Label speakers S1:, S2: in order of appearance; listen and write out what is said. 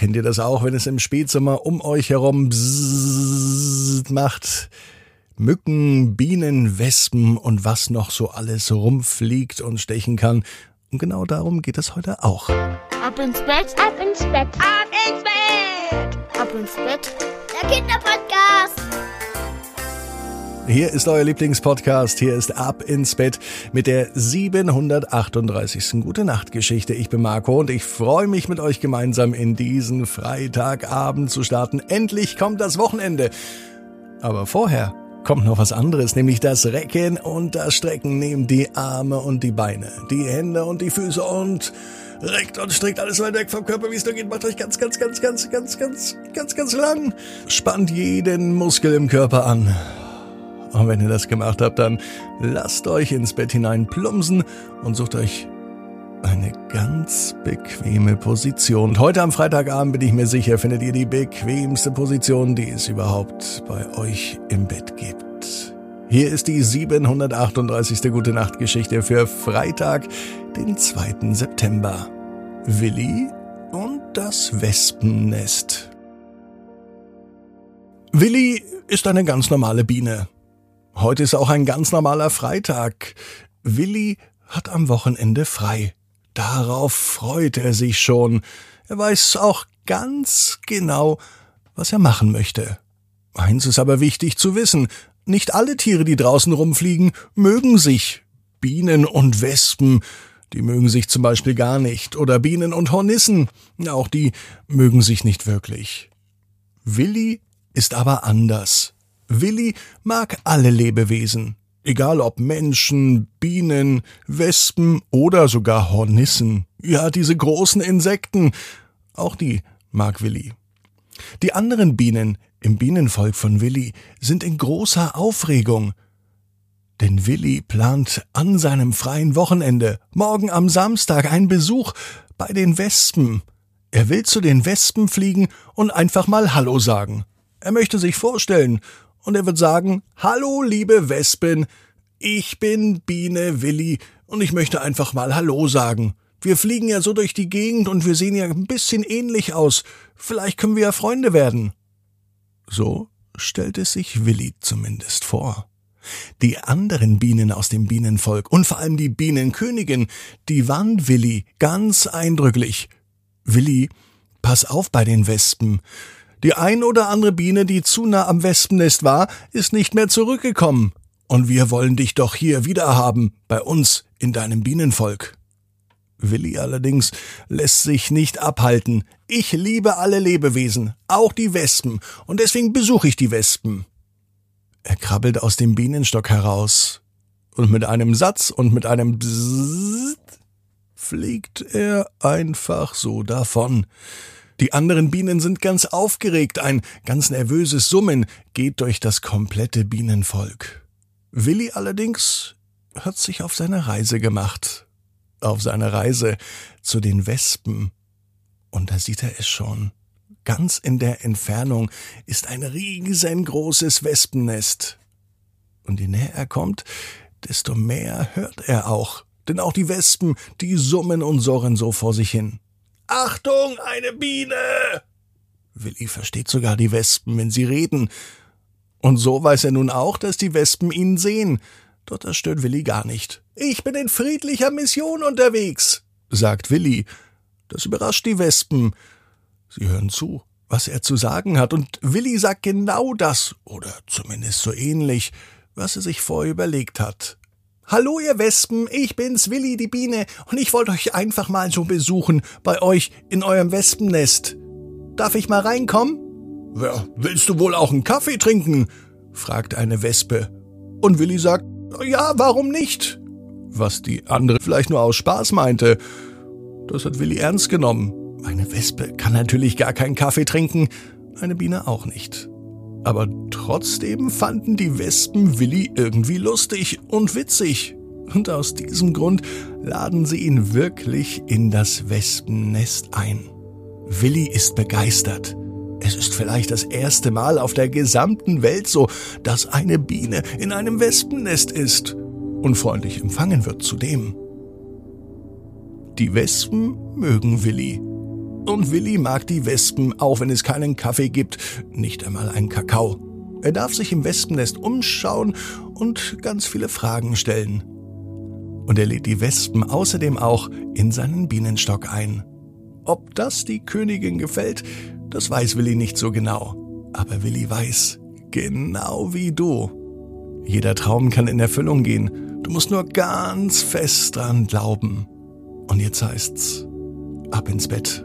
S1: Kennt ihr das auch, wenn es im Spätsommer um euch herum macht? Mücken, Bienen, Wespen und was noch so alles rumfliegt und stechen kann. Und genau darum geht es heute auch.
S2: Ab ins Bett, ab ins Bett, ab ins Bett, ab ins Bett. Der Kinderpodcast.
S1: Hier ist euer Lieblingspodcast. Hier ist Ab ins Bett mit der 738. Gute Nacht Geschichte. Ich bin Marco und ich freue mich mit euch gemeinsam in diesen Freitagabend zu starten. Endlich kommt das Wochenende. Aber vorher kommt noch was anderes, nämlich das Recken und das Strecken. Nehmt die Arme und die Beine, die Hände und die Füße und reckt und streckt alles weit weg vom Körper, wie es nur geht. Macht euch ganz, ganz, ganz, ganz, ganz, ganz, ganz, ganz lang. Spannt jeden Muskel im Körper an. Und wenn ihr das gemacht habt, dann lasst euch ins Bett hinein plumpsen und sucht euch eine ganz bequeme Position. Und heute am Freitagabend bin ich mir sicher, findet ihr die bequemste Position, die es überhaupt bei euch im Bett gibt. Hier ist die 738. Gute Nacht Geschichte für Freitag, den 2. September. Willi und das Wespennest. Willi ist eine ganz normale Biene. Heute ist auch ein ganz normaler Freitag. Willi hat am Wochenende frei. Darauf freut er sich schon. Er weiß auch ganz genau, was er machen möchte. Eins ist aber wichtig zu wissen. Nicht alle Tiere, die draußen rumfliegen, mögen sich. Bienen und Wespen, die mögen sich zum Beispiel gar nicht. Oder Bienen und Hornissen, auch die mögen sich nicht wirklich. Willi ist aber anders. Willi mag alle Lebewesen. Egal ob Menschen, Bienen, Wespen oder sogar Hornissen. Ja, diese großen Insekten. Auch die mag Willi. Die anderen Bienen im Bienenvolk von Willi sind in großer Aufregung. Denn Willi plant an seinem freien Wochenende, morgen am Samstag, einen Besuch bei den Wespen. Er will zu den Wespen fliegen und einfach mal Hallo sagen. Er möchte sich vorstellen und er wird sagen, Hallo, liebe Wespen, ich bin Biene Willi und ich möchte einfach mal Hallo sagen. Wir fliegen ja so durch die Gegend und wir sehen ja ein bisschen ähnlich aus. Vielleicht können wir ja Freunde werden. So stellt es sich Willi zumindest vor. Die anderen Bienen aus dem Bienenvolk und vor allem die Bienenkönigin, die warnt Willi ganz eindrücklich. Willi, pass auf bei den Wespen. Die ein oder andere Biene, die zu nah am Wespennest war, ist nicht mehr zurückgekommen. Und wir wollen dich doch hier wieder haben, bei uns, in deinem Bienenvolk. Willi allerdings lässt sich nicht abhalten. Ich liebe alle Lebewesen, auch die Wespen, und deswegen besuche ich die Wespen. Er krabbelt aus dem Bienenstock heraus, und mit einem Satz und mit einem Bzzzt fliegt er einfach so davon. Die anderen Bienen sind ganz aufgeregt, ein ganz nervöses Summen geht durch das komplette Bienenvolk. Willi allerdings hat sich auf seine Reise gemacht, auf seine Reise zu den Wespen. Und da sieht er es schon. Ganz in der Entfernung ist ein riesengroßes Wespennest. Und je näher er kommt, desto mehr hört er auch. Denn auch die Wespen, die summen und surren so vor sich hin. Achtung, eine Biene! Willi versteht sogar die Wespen, wenn sie reden. Und so weiß er nun auch, dass die Wespen ihn sehen. Doch das stört Willi gar nicht. Ich bin in friedlicher Mission unterwegs, sagt Willi. Das überrascht die Wespen. Sie hören zu, was er zu sagen hat, und Willi sagt genau das, oder zumindest so ähnlich, was er sich vorher überlegt hat. Hallo ihr Wespen, ich bin's Willi die Biene und ich wollte euch einfach mal so besuchen bei euch in eurem Wespennest. Darf ich mal reinkommen? Ja, willst du wohl auch einen Kaffee trinken? fragt eine Wespe. Und Willi sagt, ja, warum nicht? Was die andere vielleicht nur aus Spaß meinte. Das hat Willi ernst genommen. Eine Wespe kann natürlich gar keinen Kaffee trinken, eine Biene auch nicht. Aber trotzdem fanden die Wespen Willi irgendwie lustig und witzig. Und aus diesem Grund laden sie ihn wirklich in das Wespennest ein. Willi ist begeistert. Es ist vielleicht das erste Mal auf der gesamten Welt so, dass eine Biene in einem Wespennest ist und freundlich empfangen wird zudem. Die Wespen mögen Willi Und Willi mag die Wespen, auch wenn es keinen Kaffee gibt, nicht einmal einen Kakao. Er darf sich im Wespennest umschauen und ganz viele Fragen stellen. Und er lädt die Wespen außerdem auch in seinen Bienenstock ein. Ob das die Königin gefällt, das weiß Willi nicht so genau. Aber Willi weiß, genau wie du. Jeder Traum kann in Erfüllung gehen. Du musst nur ganz fest dran glauben. Und jetzt heißt's, ab ins Bett.